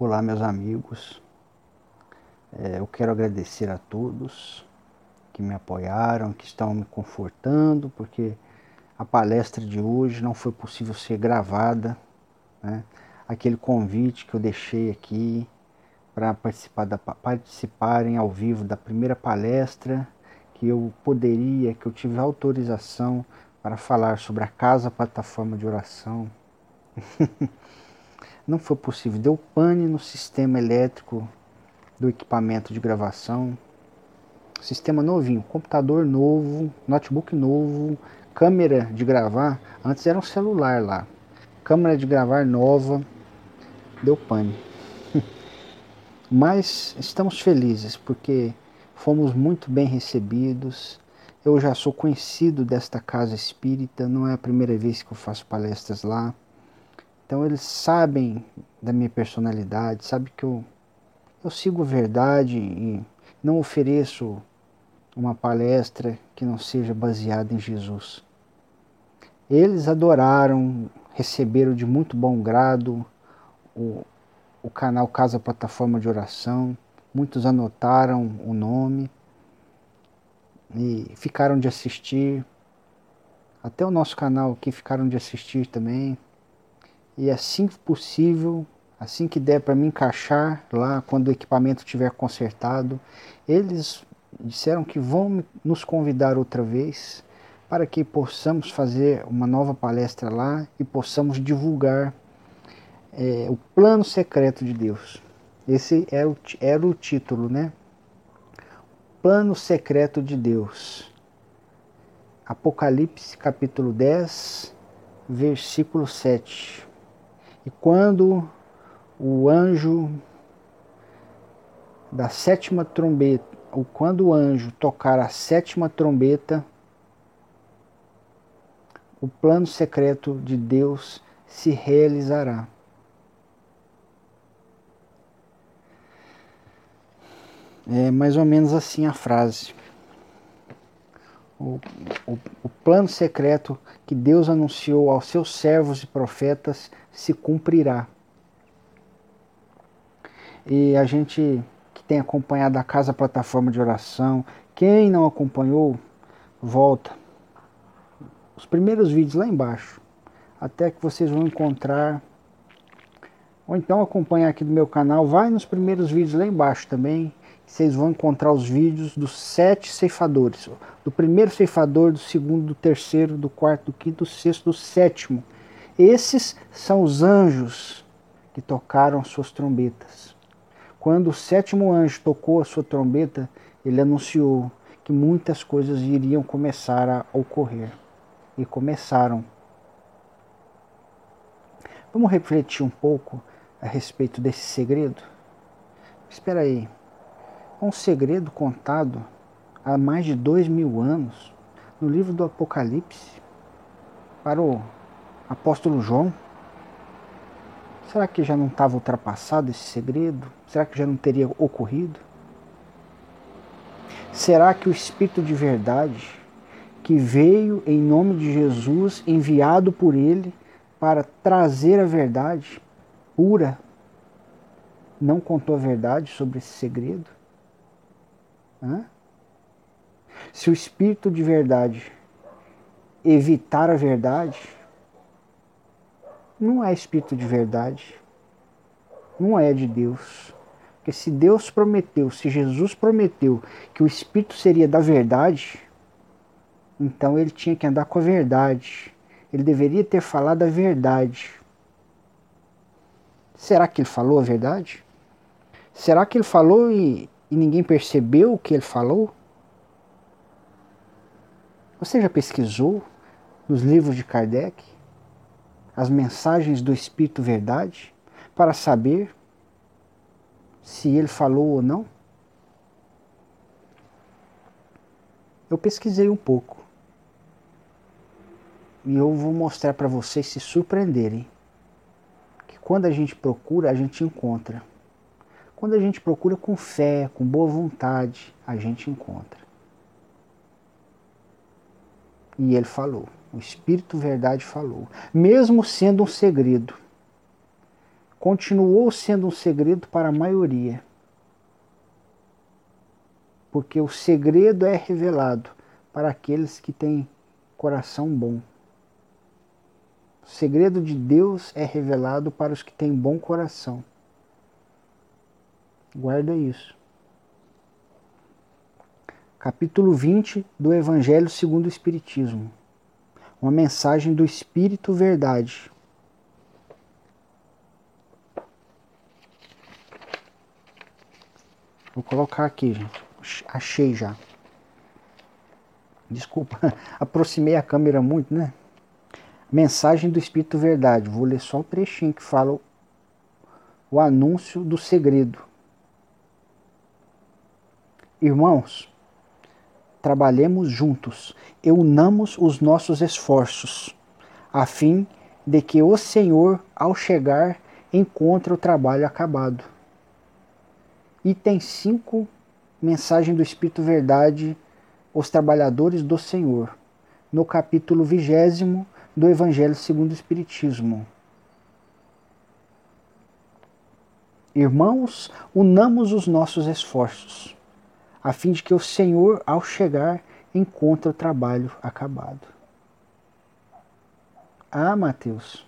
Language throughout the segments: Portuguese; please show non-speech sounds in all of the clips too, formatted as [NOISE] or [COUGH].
Olá, meus amigos. É, eu quero agradecer a todos que me apoiaram, que estão me confortando, porque a palestra de hoje não foi possível ser gravada. Né? Aquele convite que eu deixei aqui para participar participarem ao vivo da primeira palestra, que eu poderia, que eu tive autorização para falar sobre a casa plataforma de oração. [LAUGHS] não foi possível. Deu pane no sistema elétrico do equipamento de gravação. Sistema novinho, computador novo, notebook novo, câmera de gravar. Antes era um celular lá. Câmera de gravar nova. Deu pane. [LAUGHS] Mas estamos felizes porque fomos muito bem recebidos. Eu já sou conhecido desta casa espírita, não é a primeira vez que eu faço palestras lá. Então eles sabem da minha personalidade, sabem que eu, eu sigo verdade e não ofereço uma palestra que não seja baseada em Jesus. Eles adoraram, receberam de muito bom grado o, o canal Casa Plataforma de Oração, muitos anotaram o nome e ficaram de assistir. Até o nosso canal aqui ficaram de assistir também. E assim que possível, assim que der para me encaixar lá, quando o equipamento estiver consertado, eles disseram que vão nos convidar outra vez para que possamos fazer uma nova palestra lá e possamos divulgar é, o plano secreto de Deus. Esse era é o, era o título, né? Plano secreto de Deus. Apocalipse capítulo 10, versículo 7. E quando o anjo da sétima trombeta, ou quando o anjo tocar a sétima trombeta, o plano secreto de Deus se realizará. É mais ou menos assim a frase. O, o, o, plano secreto que Deus anunciou aos seus servos e profetas se cumprirá. E a gente que tem acompanhado a Casa Plataforma de Oração, quem não acompanhou, volta. Os primeiros vídeos lá embaixo, até que vocês vão encontrar. Ou então acompanha aqui do meu canal, vai nos primeiros vídeos lá embaixo também, vocês vão encontrar os vídeos dos sete ceifadores. Do primeiro ceifador, do segundo, do terceiro, do quarto, do quinto, do sexto, do sétimo. Esses são os anjos que tocaram suas trombetas. Quando o sétimo anjo tocou a sua trombeta, ele anunciou que muitas coisas iriam começar a ocorrer. E começaram. Vamos refletir um pouco a respeito desse segredo? Espera aí um segredo contado há mais de dois mil anos no livro do Apocalipse para o apóstolo João. Será que já não estava ultrapassado esse segredo? Será que já não teria ocorrido? Será que o Espírito de verdade, que veio em nome de Jesus, enviado por Ele para trazer a verdade pura, não contou a verdade sobre esse segredo? Hã? Se o espírito de verdade evitar a verdade, não é espírito de verdade, não é de Deus. Porque se Deus prometeu, se Jesus prometeu que o espírito seria da verdade, então ele tinha que andar com a verdade. Ele deveria ter falado a verdade. Será que ele falou a verdade? Será que ele falou e e ninguém percebeu o que ele falou? Você já pesquisou nos livros de Kardec as mensagens do Espírito Verdade para saber se ele falou ou não? Eu pesquisei um pouco e eu vou mostrar para vocês se surpreenderem que quando a gente procura, a gente encontra. Quando a gente procura com fé, com boa vontade, a gente encontra. E ele falou, o Espírito Verdade falou, mesmo sendo um segredo. continuou sendo um segredo para a maioria. Porque o segredo é revelado para aqueles que têm coração bom. O segredo de Deus é revelado para os que têm bom coração. Guarda isso. Capítulo 20 do Evangelho segundo o Espiritismo. Uma mensagem do Espírito Verdade. Vou colocar aqui, gente. Achei já. Desculpa, [LAUGHS] aproximei a câmera muito, né? Mensagem do Espírito Verdade. Vou ler só o trechinho que fala o anúncio do segredo. Irmãos, trabalhemos juntos e unamos os nossos esforços, a fim de que o Senhor, ao chegar, encontre o trabalho acabado. Item 5, mensagem do Espírito Verdade, os trabalhadores do Senhor, no capítulo 20 do Evangelho segundo o Espiritismo. Irmãos, unamos os nossos esforços a fim de que o Senhor, ao chegar, encontre o trabalho acabado. Ah, Mateus,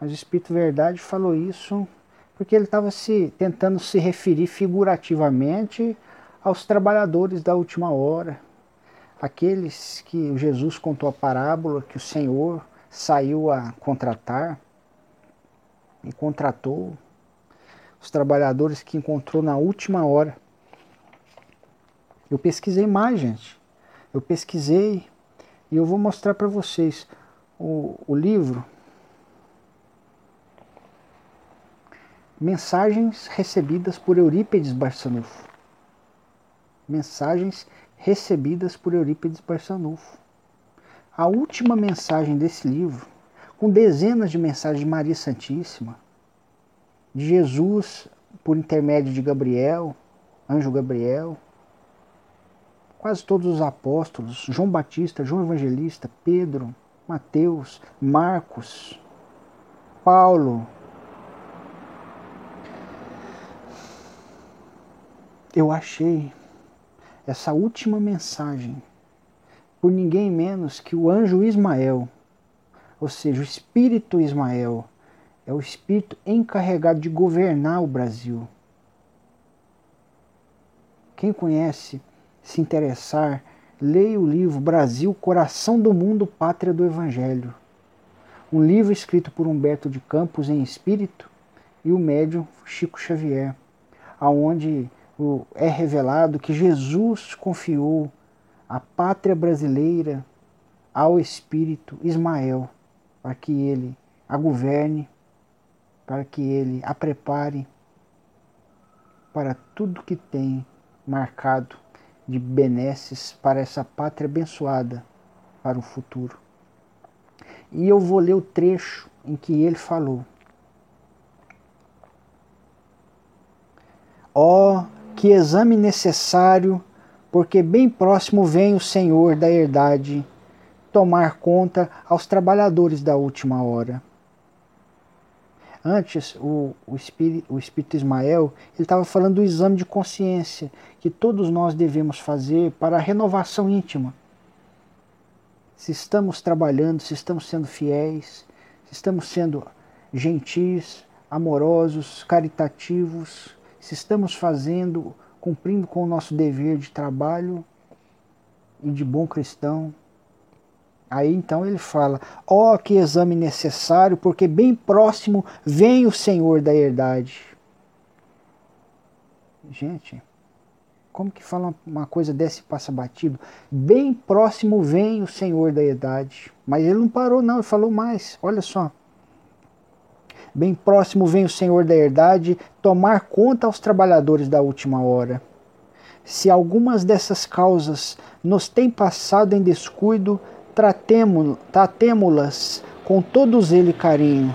mas o Espírito Verdade falou isso porque ele estava se tentando se referir figurativamente aos trabalhadores da última hora, aqueles que Jesus contou a parábola que o Senhor saiu a contratar e contratou os trabalhadores que encontrou na última hora. Eu pesquisei mais, gente. Eu pesquisei e eu vou mostrar para vocês o, o livro Mensagens recebidas por Eurípides Barçanufo. Mensagens recebidas por Eurípides Barçanufo. A última mensagem desse livro, com dezenas de mensagens de Maria Santíssima, de Jesus por intermédio de Gabriel, anjo Gabriel, quase todos os apóstolos, João Batista, João Evangelista, Pedro, Mateus, Marcos, Paulo. Eu achei essa última mensagem por ninguém menos que o anjo Ismael, ou seja, o espírito Ismael, é o espírito encarregado de governar o Brasil. Quem conhece se interessar, leia o livro Brasil, Coração do Mundo, Pátria do Evangelho. Um livro escrito por Humberto de Campos em espírito e o médium Chico Xavier, aonde é revelado que Jesus confiou a pátria brasileira ao espírito Ismael, para que ele a governe, para que ele a prepare para tudo que tem marcado de benesses para essa pátria abençoada para o futuro. E eu vou ler o trecho em que ele falou: Ó, oh, que exame necessário, porque bem próximo vem o Senhor da herdade tomar conta aos trabalhadores da última hora. Antes, o, o, espírito, o espírito Ismael estava falando do exame de consciência que todos nós devemos fazer para a renovação íntima. Se estamos trabalhando, se estamos sendo fiéis, se estamos sendo gentis, amorosos, caritativos, se estamos fazendo, cumprindo com o nosso dever de trabalho e de bom cristão, Aí então ele fala: Ó, oh, que exame necessário, porque bem próximo vem o Senhor da herdade. Gente, como que fala uma coisa dessa e passa batido? Bem próximo vem o Senhor da herdade. Mas ele não parou, não, ele falou mais. Olha só. Bem próximo vem o Senhor da herdade tomar conta aos trabalhadores da última hora. Se algumas dessas causas nos têm passado em descuido, tratemo-las com todos ele carinho,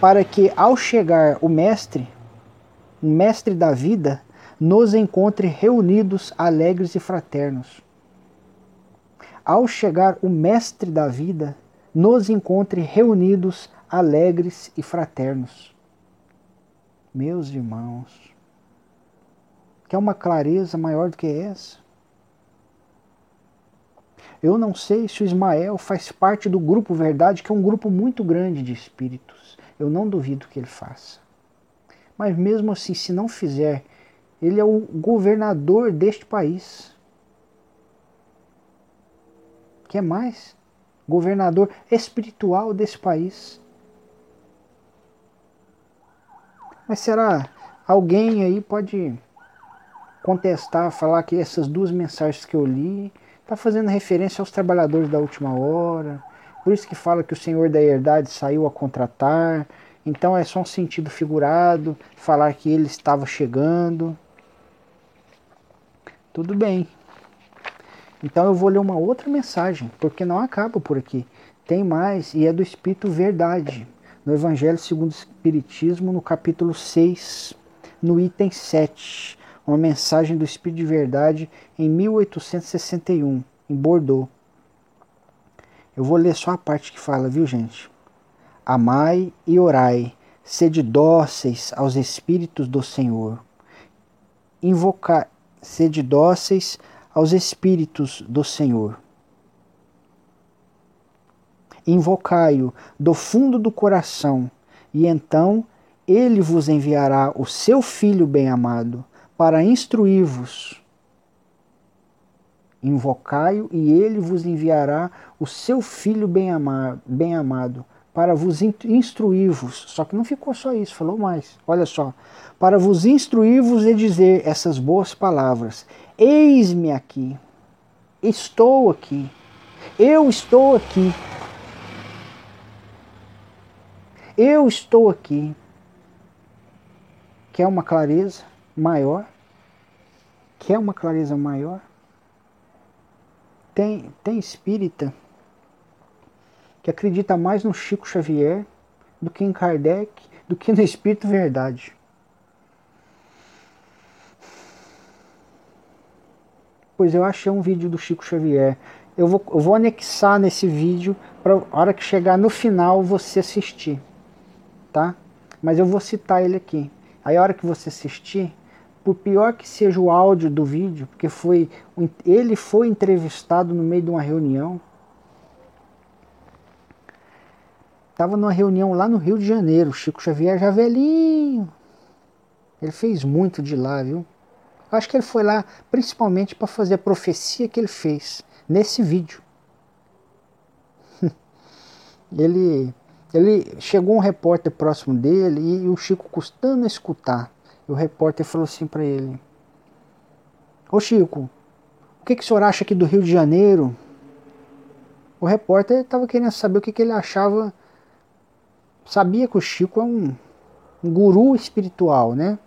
para que ao chegar o Mestre, o Mestre da vida, nos encontre reunidos, alegres e fraternos. Ao chegar o Mestre da vida, nos encontre reunidos, alegres e fraternos. Meus irmãos, quer uma clareza maior do que essa? Eu não sei se o Ismael faz parte do grupo Verdade, que é um grupo muito grande de espíritos. Eu não duvido que ele faça. Mas mesmo assim, se não fizer, ele é o governador deste país. Quer mais? Governador espiritual desse país. Mas será alguém aí pode contestar, falar que essas duas mensagens que eu li está fazendo referência aos trabalhadores da última hora. Por isso que fala que o Senhor da Herdade saiu a contratar. Então é só um sentido figurado, falar que ele estava chegando. Tudo bem. Então eu vou ler uma outra mensagem, porque não acaba por aqui. Tem mais e é do Espírito Verdade no Evangelho segundo o Espiritismo, no capítulo 6, no item 7, uma mensagem do Espírito de Verdade em 1861, em Bordeaux. Eu vou ler só a parte que fala, viu, gente? Amai e orai, sede dóceis aos Espíritos do Senhor. Invocar, sede dóceis aos Espíritos do Senhor invocai-o do fundo do coração, e então ele vos enviará o seu Filho bem-amado para instruir-vos. Invocai-o e ele vos enviará o seu Filho bem-amado bem -amado para vos instruir-vos. Só que não ficou só isso, falou mais. Olha só. Para vos instruir-vos e dizer essas boas palavras: Eis-me aqui, estou aqui, eu estou aqui Eu estou aqui. Quer uma clareza maior? Quer uma clareza maior? Tem, tem espírita que acredita mais no Chico Xavier do que em Kardec, do que no Espírito Verdade. Pois eu achei um vídeo do Chico Xavier. Eu vou, eu vou anexar nesse vídeo para a hora que chegar no final você assistir tá? Mas eu vou citar ele aqui. Aí a hora que você assistir, por pior que seja o áudio do vídeo, porque foi ele foi entrevistado no meio de uma reunião. Tava numa reunião lá no Rio de Janeiro, Chico Xavier já velhinho. Ele fez muito de lá, viu? Acho que ele foi lá principalmente para fazer a profecia que ele fez nesse vídeo. [LAUGHS] ele ele chegou um repórter próximo dele e, o Chico custando a escutar. E o repórter falou assim para ele: Ô Chico, o que, que o senhor acha aqui do Rio de Janeiro? O repórter estava querendo saber o que, que ele achava. Sabia que o Chico é um, um guru espiritual, né?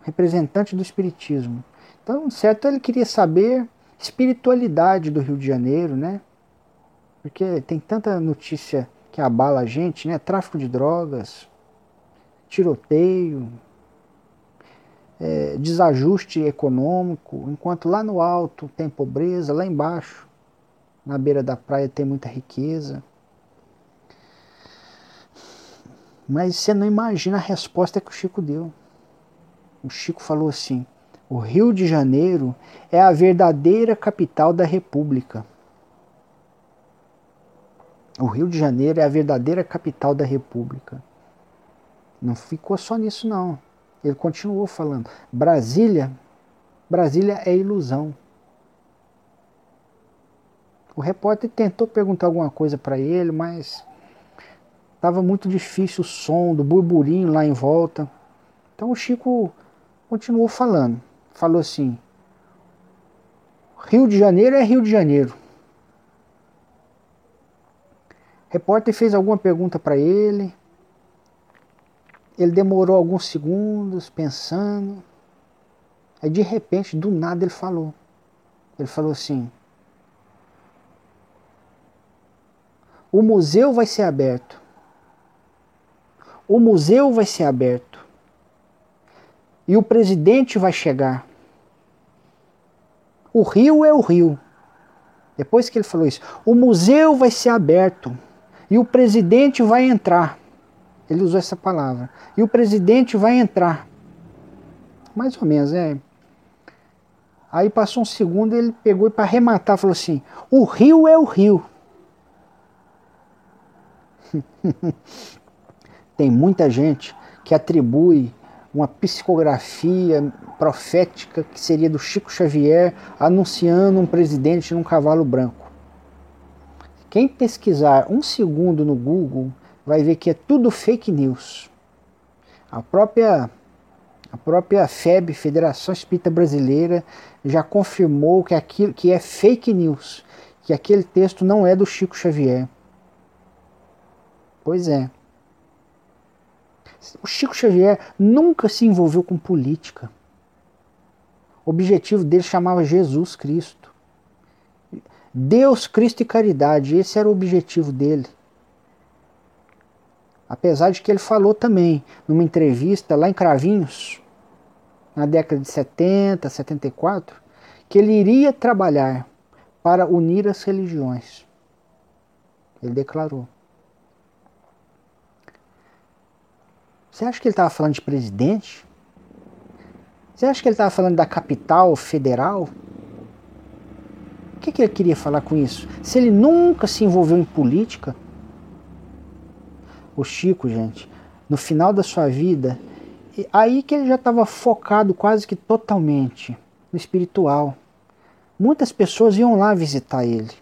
Representante do espiritismo. Então, certo, ele queria saber espiritualidade do Rio de Janeiro, né? Porque tem tanta notícia que abala a gente, né? Tráfico de drogas, tiroteio, é, desajuste econômico, enquanto lá no alto tem pobreza, lá embaixo, na beira da praia tem muita riqueza. Mas você não imagina a resposta que o Chico deu. O Chico falou assim: o Rio de Janeiro é a verdadeira capital da República. O Rio de Janeiro é a verdadeira capital da República. Não ficou só nisso não. Ele continuou falando. Brasília, Brasília é ilusão. O repórter tentou perguntar alguma coisa para ele, mas estava muito difícil o som do burburinho lá em volta. Então o Chico continuou falando. Falou assim: Rio de Janeiro é Rio de Janeiro. repórter fez alguma pergunta para ele. Ele demorou alguns segundos pensando. Aí de repente, do nada, ele falou. Ele falou assim: O museu vai ser aberto. O museu vai ser aberto. E o presidente vai chegar. O rio é o rio. Depois que ele falou isso, o museu vai ser aberto e o presidente vai entrar. Ele usou essa palavra. E o presidente vai entrar. Mais ou menos, é. Aí passou um segundo, ele pegou e para arrematar falou assim: "O rio é o rio". [LAUGHS] Tem muita gente que atribui uma psicografia profética que seria do Chico Xavier anunciando um presidente num cavalo branco. Quem pesquisar um segundo no Google vai ver que é tudo fake news. A própria a própria FEB, Federação Espírita Brasileira, já confirmou que aquilo que é fake news, que aquele texto não é do Chico Xavier. Pois é. O Chico Xavier nunca se envolveu com política. O objetivo dele chamava Jesus Cristo. Deus, Cristo e caridade, esse era o objetivo dele. Apesar de que ele falou também, numa entrevista lá em Cravinhos, na década de 70, 74, que ele iria trabalhar para unir as religiões. Ele declarou. Você acha que ele estava falando de presidente? Você acha que ele estava falando da capital federal? O que, que ele queria falar com isso? Se ele nunca se envolveu em política, o Chico, gente, no final da sua vida, aí que ele já estava focado quase que totalmente no espiritual. Muitas pessoas iam lá visitar ele.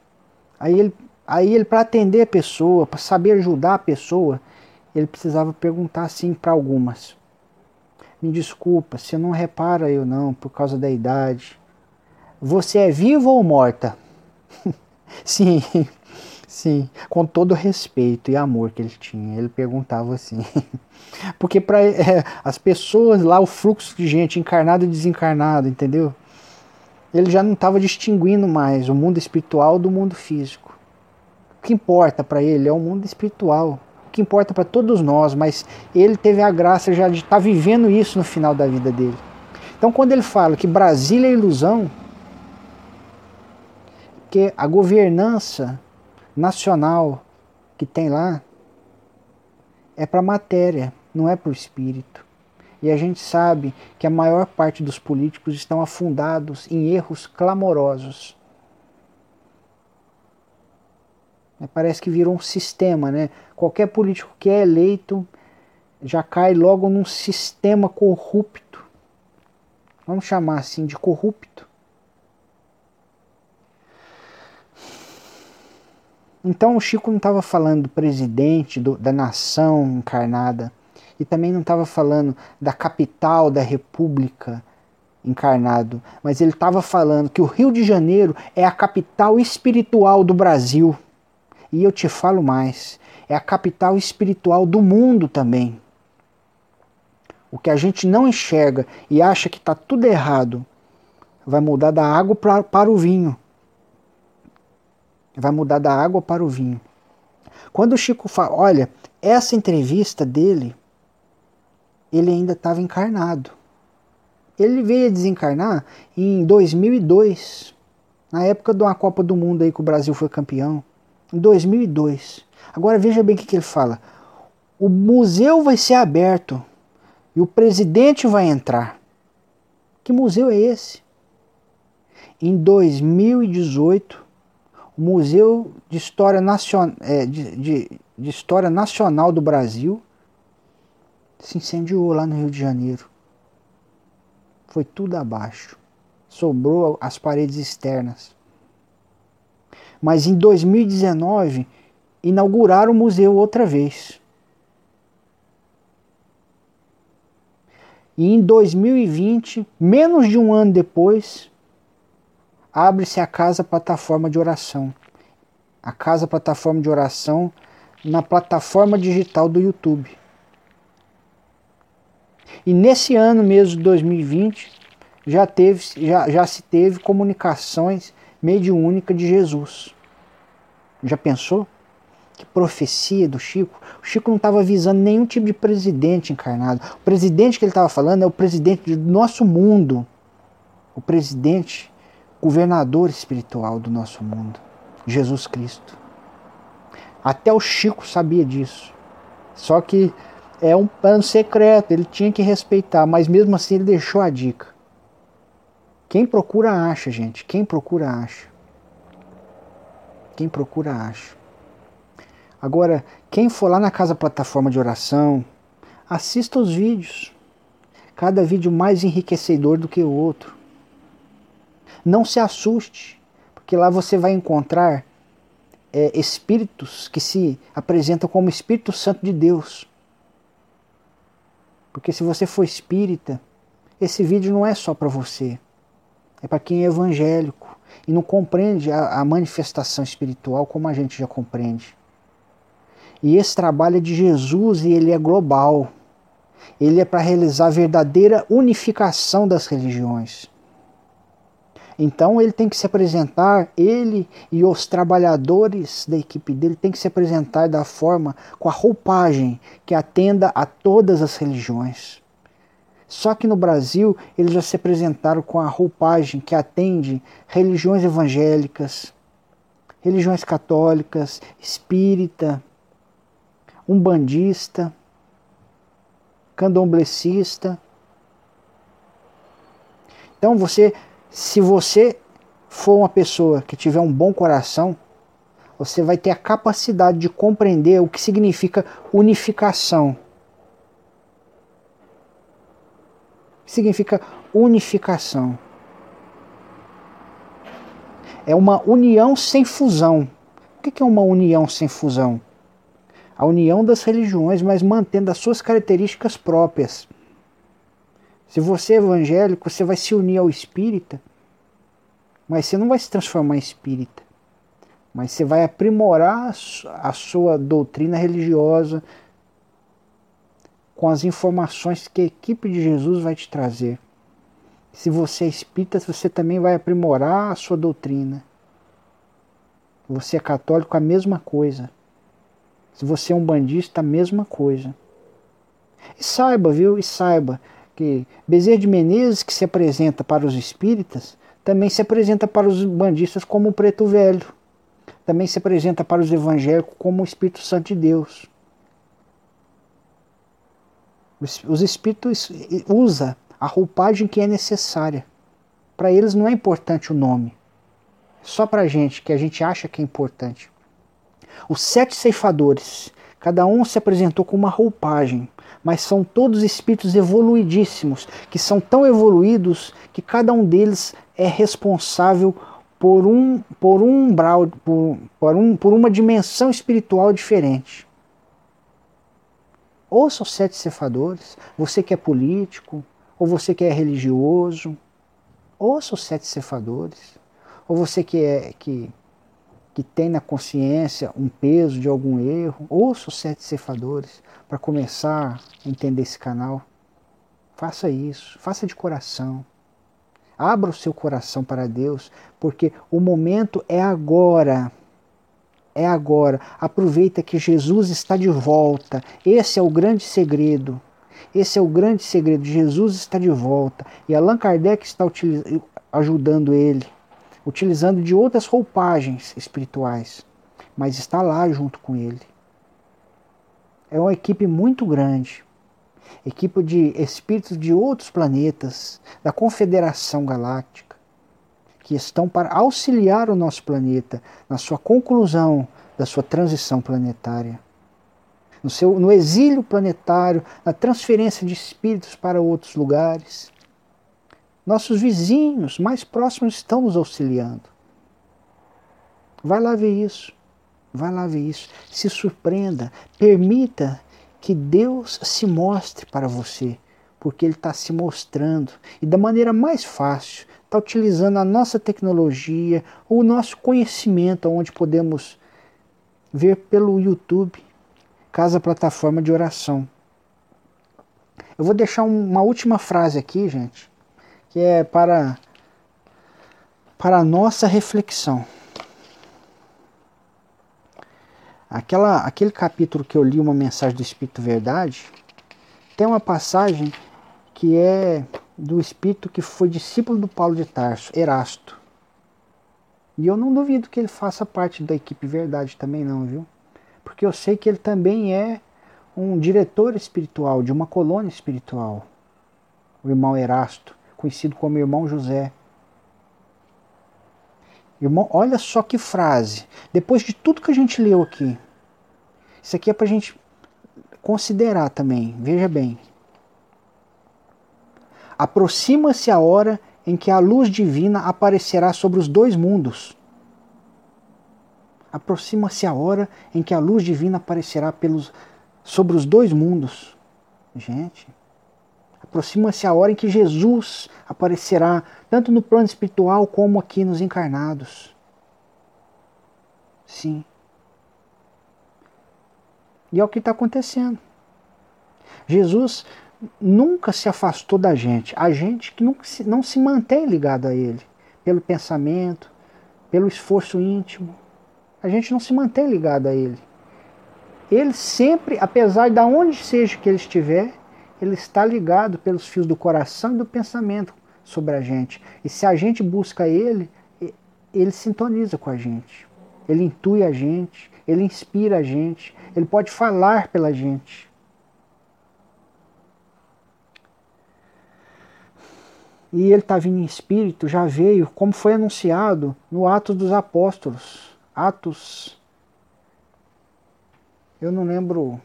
Aí ele, aí ele para atender a pessoa, para saber ajudar a pessoa, ele precisava perguntar assim para algumas. Me desculpa, você não repara eu não, por causa da idade. Você é viva ou morta? [LAUGHS] Sim, Sim, com todo o respeito e amor que ele tinha, ele perguntava assim. [LAUGHS] Porque para é, as pessoas lá, o fluxo de gente encarnado e desencarnado, entendeu? Ele já não estava distinguindo mais o mundo espiritual do mundo físico. O que importa para ele é o mundo espiritual. O que importa para todos nós, mas ele teve a graça já de estar tá vivendo isso no final da vida dele. Então, quando ele fala que Brasília é ilusão, que a governança nacional que tem lá é para matéria, não é para o espírito. E a gente sabe que a maior parte dos políticos estão afundados em erros clamorosos. É, parece que virou um sistema, né? Qualquer político que é eleito já cai logo num sistema corrupto. Vamos chamar assim de corrupto. Então o Chico não estava falando do presidente do, da nação encarnada e também não estava falando da capital da república encarnado, mas ele estava falando que o Rio de Janeiro é a capital espiritual do Brasil. E eu te falo mais, é a capital espiritual do mundo também. O que a gente não enxerga e acha que está tudo errado vai mudar da água pra, para o vinho vai mudar da água para o vinho. Quando o Chico fala, olha, essa entrevista dele, ele ainda estava encarnado. Ele veio a desencarnar em 2002, na época de uma Copa do Mundo aí que o Brasil foi campeão, em 2002. Agora veja bem o que, que ele fala. O museu vai ser aberto e o presidente vai entrar. Que museu é esse? Em 2018, o Museu de História, Nacion... É, de, de, de História Nacional do Brasil se incendiou lá no Rio de Janeiro. Foi tudo abaixo. Sobrou as paredes externas. Mas em 2019 inauguraram o museu outra vez. E em 2020, menos de um ano depois, abre-se a casa plataforma de oração. A casa plataforma de oração na plataforma digital do YouTube. E nesse ano mesmo de 2020 já, teve, já, já se teve comunicações mediúnica de Jesus. Já pensou? Que profecia do Chico. O Chico não estava visando nenhum tipo de presidente encarnado. O presidente que ele estava falando é o presidente do nosso mundo. O presidente governador espiritual do nosso mundo, Jesus Cristo. Até o Chico sabia disso. Só que É um plano secreto, ele tinha que respeitar, mas mesmo assim ele deixou a dica. Quem procura acha, gente. Quem procura acha. Quem procura acha. Agora, quem for lá na casa plataforma de oração, assista os vídeos. Cada vídeo mais enriquecedor do que o outro. Não se assuste, porque lá você vai encontrar é, espíritos que se apresentam como Espírito Santo de Deus. Porque se você for espírita, esse vídeo não é só para você. É para quem é evangélico e não compreende a, a manifestação espiritual como a gente já compreende. E esse trabalho é de Jesus e ele é global. Ele é para realizar a verdadeira unificação das religiões. Então ele tem que se apresentar, ele e os trabalhadores da equipe dele tem que se apresentar da forma, com a roupagem que atenda a todas as religiões. Só que no Brasil eles já se apresentaram com a roupagem que atende religiões evangélicas, religiões católicas, espírita, umbandista, candomblecista. Então você se você for uma pessoa que tiver um bom coração, você vai ter a capacidade de compreender o que significa unificação. O que significa unificação? É uma união sem fusão. O que é uma união sem fusão? A união das religiões, mas mantendo as suas características próprias. Se você é evangélico, você vai se unir ao espírita, mas você não vai se transformar em espírita. Mas você vai aprimorar a sua doutrina religiosa com as informações que a equipe de Jesus vai te trazer. Se você é espírita, você também vai aprimorar a sua doutrina. Você é católico, a mesma coisa. Se você é um bandista, a mesma coisa. E saiba, viu? E saiba que Bezerra de Menezes, que se apresenta para os espíritas, também se apresenta para os bandistas como o preto velho. Também se apresenta para os evangélicos como o Espírito Santo de Deus. Os espíritos usa a roupagem que é necessária. Para eles não é importante o nome. Só para a gente, que a gente acha que é importante. Os sete ceifadores, cada um se apresentou com uma roupagem mas são todos espíritos evoluidíssimos, que são tão evoluídos que cada um deles é responsável por um, por um umbral, por, por, um, por uma dimensão espiritual diferente. Ouça os sete cefadores, você que é político, ou você que é religioso, ouça os sete cefadores, ou você que é que que tem na consciência um peso de algum erro, ouça os sete cefadores para começar a entender esse canal. Faça isso, faça de coração. Abra o seu coração para Deus, porque o momento é agora. É agora. Aproveita que Jesus está de volta. Esse é o grande segredo. Esse é o grande segredo. Jesus está de volta. E Allan Kardec está ajudando ele utilizando de outras roupagens espirituais, mas está lá junto com ele. É uma equipe muito grande, equipe de espíritos de outros planetas, da Confederação Galáctica, que estão para auxiliar o nosso planeta na sua conclusão da sua transição planetária. No, seu, no exílio planetário, na transferência de espíritos para outros lugares, nossos vizinhos mais próximos estão nos auxiliando. Vai lá ver isso. Vai lá ver isso. Se surpreenda. Permita que Deus se mostre para você. Porque Ele está se mostrando. E da maneira mais fácil. Está utilizando a nossa tecnologia, o nosso conhecimento, onde podemos ver pelo YouTube, Casa Plataforma de Oração. Eu vou deixar uma última frase aqui, gente, que é para, para nossa reflexão. Aquela, aquele capítulo que eu li, uma mensagem do Espírito Verdade, tem uma passagem que é do Espírito que foi discípulo do Paulo de Tarso, Erasto. E eu não duvido que ele faça parte da equipe Verdade também não, viu? Porque eu sei que ele também é um diretor espiritual de uma colônia espiritual, o irmão Erasto, conhecido como irmão José. Irmão, olha só que frase. Depois de tudo que a gente leu aqui, isso aqui é para a gente considerar também. Veja bem. Aproxima-se a hora em que a luz divina aparecerá sobre os dois mundos. Aproxima-se a hora em que a luz divina aparecerá pelos, sobre os dois mundos. Gente, aproxima-se a hora em que Jesus aparecerá, tanto no plano espiritual como aqui nos encarnados. Sim. E é o que está acontecendo. Jesus nunca se afastou da gente. A gente que nunca se, não se mantém ligado a Ele. Pelo pensamento, pelo esforço íntimo. A gente não se mantém ligado a Ele. Ele sempre, apesar de onde seja que Ele estiver, Ele está ligado pelos fios do coração e do pensamento sobre a gente. E se a gente busca Ele, Ele sintoniza com a gente. Ele intui a gente, Ele inspira a gente, Ele pode falar pela gente. e ele está vindo em espírito, já veio, como foi anunciado no Atos dos Apóstolos. Atos. Eu não lembro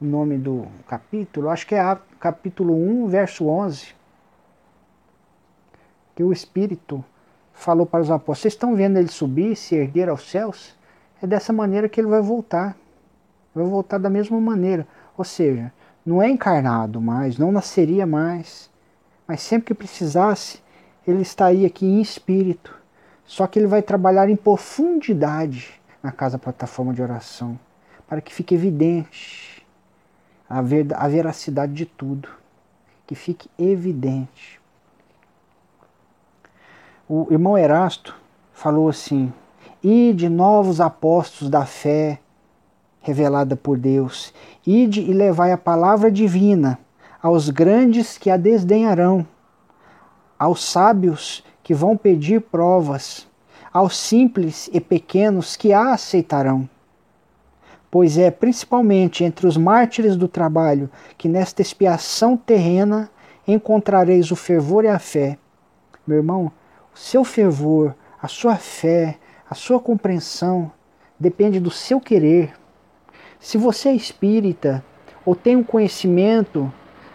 o nome do capítulo, acho que é capítulo 1, verso 11. Que o Espírito falou para os apóstolos: Vocês estão vendo ele subir, se erguer aos céus? É dessa maneira que ele vai voltar. Vai voltar da mesma maneira. Ou seja, não é encarnado mais, não nasceria mais mas sempre que precisasse, ele estaria aqui em espírito. Só que ele vai trabalhar em profundidade na casa plataforma de oração, para que fique evidente a, ver, a veracidade de tudo, que fique evidente. O irmão Erasto falou assim: Ide novos apóstolos da fé revelada por Deus, ide e levai a palavra divina aos grandes que a desdenharão, aos sábios que vão pedir provas, aos simples e pequenos que a aceitarão. Pois é principalmente entre os mártires do trabalho que nesta expiação terrena encontrareis o fervor e a fé. Meu irmão, o seu fervor, a sua fé, a sua compreensão depende do seu querer. Se você é espírita ou tem um conhecimento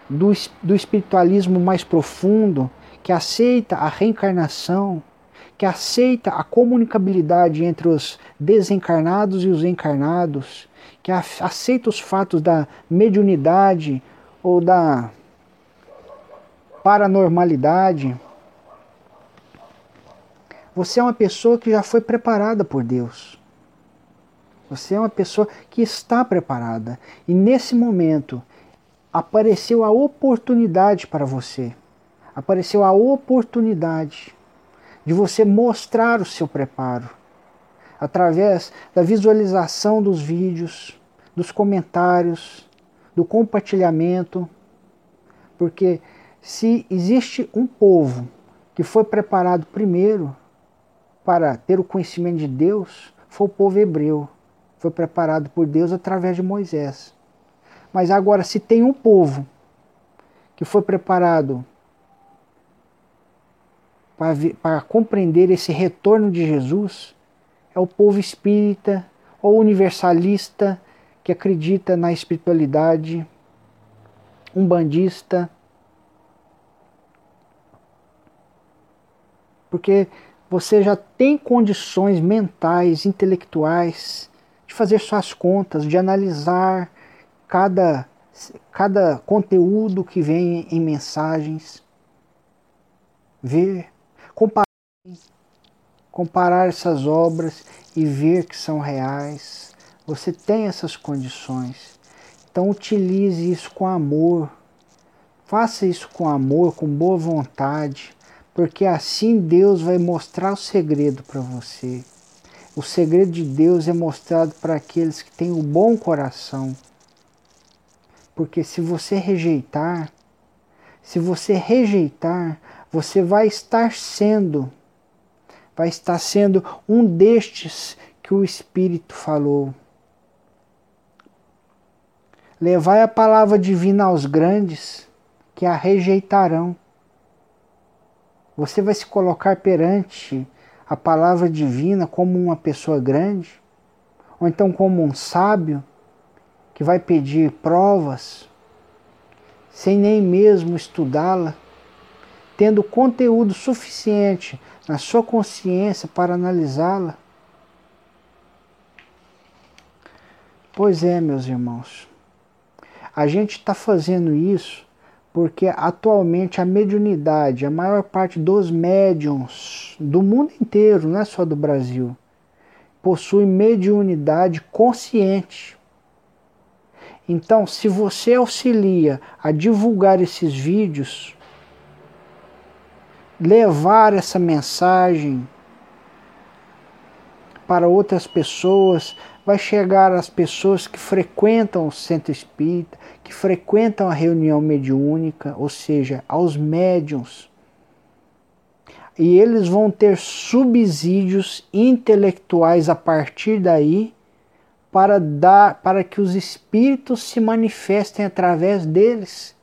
do, do espiritualismo mais profundo, que aceita a reencarnação, que aceita a comunicabilidade entre os desencarnados e os encarnados, que aceita os fatos da mediunidade ou da paranormalidade. Você é uma pessoa que já foi preparada por Deus. Você é uma pessoa que está preparada. E nesse momento, apareceu a oportunidade para você. Apareceu a oportunidade de você mostrar o seu preparo através da visualização dos vídeos, dos comentários, do compartilhamento. Porque se existe um povo que foi preparado primeiro para ter o conhecimento de Deus, foi o povo hebreu. Foi preparado por Deus através de Moisés. Mas agora, se tem um povo que foi preparado para, compreender esse retorno de Jesus, é o povo espírita ou universalista que acredita na espiritualidade, um bandista. Porque você já tem condições mentais, intelectuais de fazer suas contas, de analisar cada, cada conteúdo que vem em mensagens, ver, comparar, comparar essas obras e ver que são reais. Você tem essas condições. Então utilize isso com amor. Faça isso com amor, com boa vontade, porque assim Deus vai mostrar o segredo para você. O segredo de Deus é mostrado para aqueles que têm o um bom coração porque se você rejeitar, se você rejeitar, você vai estar sendo, vai estar sendo um destes que o Espírito falou. Levai a palavra divina aos grandes, que a rejeitarão. Você vai se colocar perante a palavra divina como uma pessoa grande, ou então como um sábio que vai pedir provas sem nem mesmo estudá-la, tendo conteúdo suficiente na sua consciência para analisá-la. Pois é, meus irmãos, a gente está fazendo isso porque atualmente a mediunidade, a maior parte dos médiums do mundo inteiro, não é só do Brasil, possui mediunidade consciente. Então, se você auxilia a divulgar esses vídeos, levar essa mensagem para outras pessoas, vai chegar às pessoas que frequentam o centro espírita, que frequentam a reunião mediúnica, ou seja, aos médiums. E eles vão ter subsídios intelectuais a partir daí para dar para que os espíritos se manifestem através deles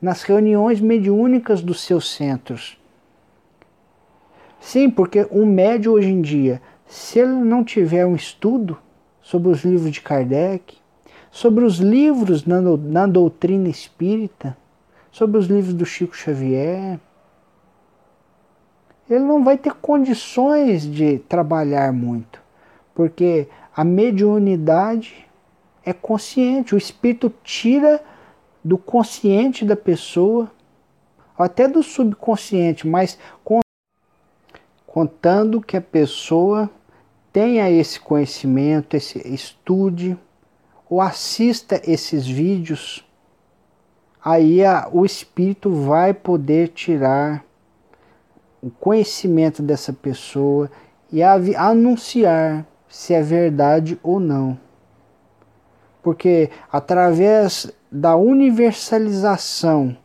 nas reuniões mediúnicas dos seus centros. Sim, porque um médio hoje em dia, se ele não tiver um estudo, sobre os livros de Kardec, sobre os livros na, na doutrina espírita, sobre os livros do Chico Xavier. Ele não vai ter condições de trabalhar muito, porque a mediunidade é consciente, o espírito tira do consciente da pessoa, até do subconsciente, mas contando que a pessoa tenha esse conhecimento, esse, estude ou assista esses vídeos, aí a, o espírito vai poder tirar o conhecimento dessa pessoa e a, anunciar se é verdade ou não. Porque através da universalização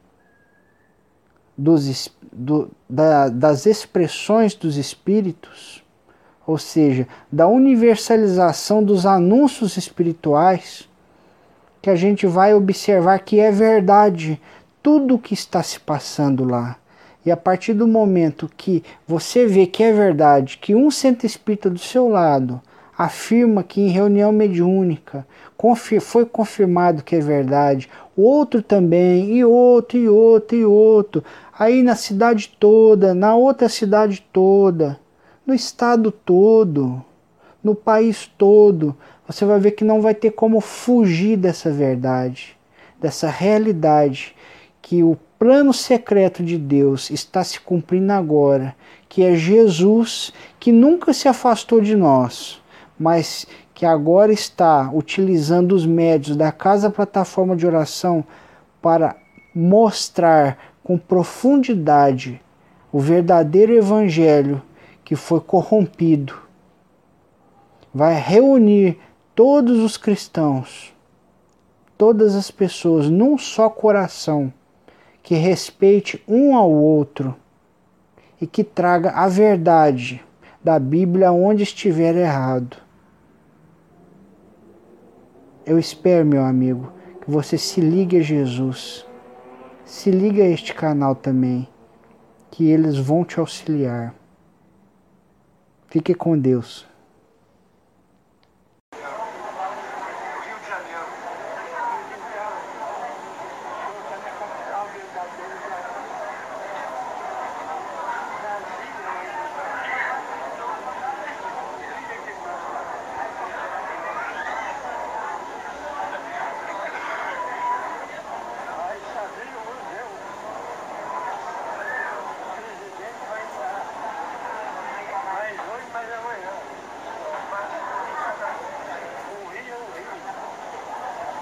dos, do, da, das expressões dos espíritos, ou seja, da universalização dos anúncios espirituais, que a gente vai observar que é verdade tudo o que está se passando lá. E a partir do momento que você vê que é verdade, que um centro espírita do seu lado afirma que em reunião mediúnica foi confirmado que é verdade, outro também, e outro, e outro, e outro, aí na cidade toda, na outra cidade toda, no estado todo, no país todo, você vai ver que não vai ter como fugir dessa verdade, dessa realidade que o plano secreto de Deus está se cumprindo agora, que é Jesus que nunca se afastou de nós, mas que agora está utilizando os médios da Casa Plataforma de Oração para mostrar com profundidade o verdadeiro Evangelho que foi corrompido, vai reunir todos os cristãos, todas as pessoas num só coração, que respeite um ao outro e que traga a verdade da Bíblia onde estiver errado. Eu espero, meu amigo, que você se ligue a Jesus. Se ligue a este canal também, que eles vão te auxiliar. Fique com Deus.